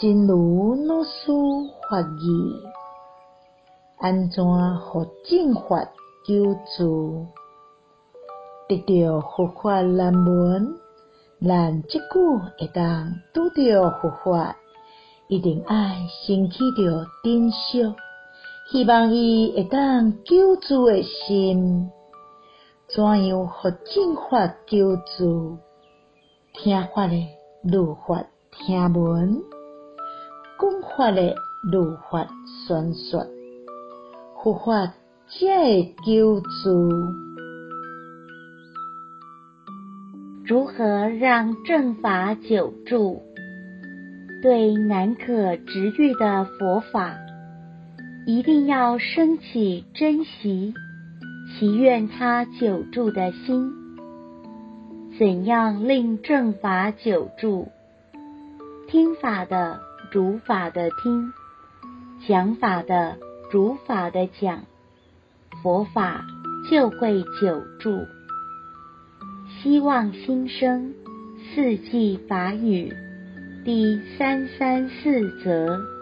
真如老师法语，安怎互正法救助？得到佛法难闻，咱即久会当拄到佛法，一定爱升起着珍惜，希望伊会当救助的心。怎样互正法救助？听法的如法听闻。讲法的如法宣说，佛法才会求助。如何让正法久住？对难可值遇的佛法，一定要升起珍惜、祈愿它久住的心。怎样令正法久住？听法的。主法的听，讲法的主法的讲，佛法就会久住。希望新生四季法语第三三四则。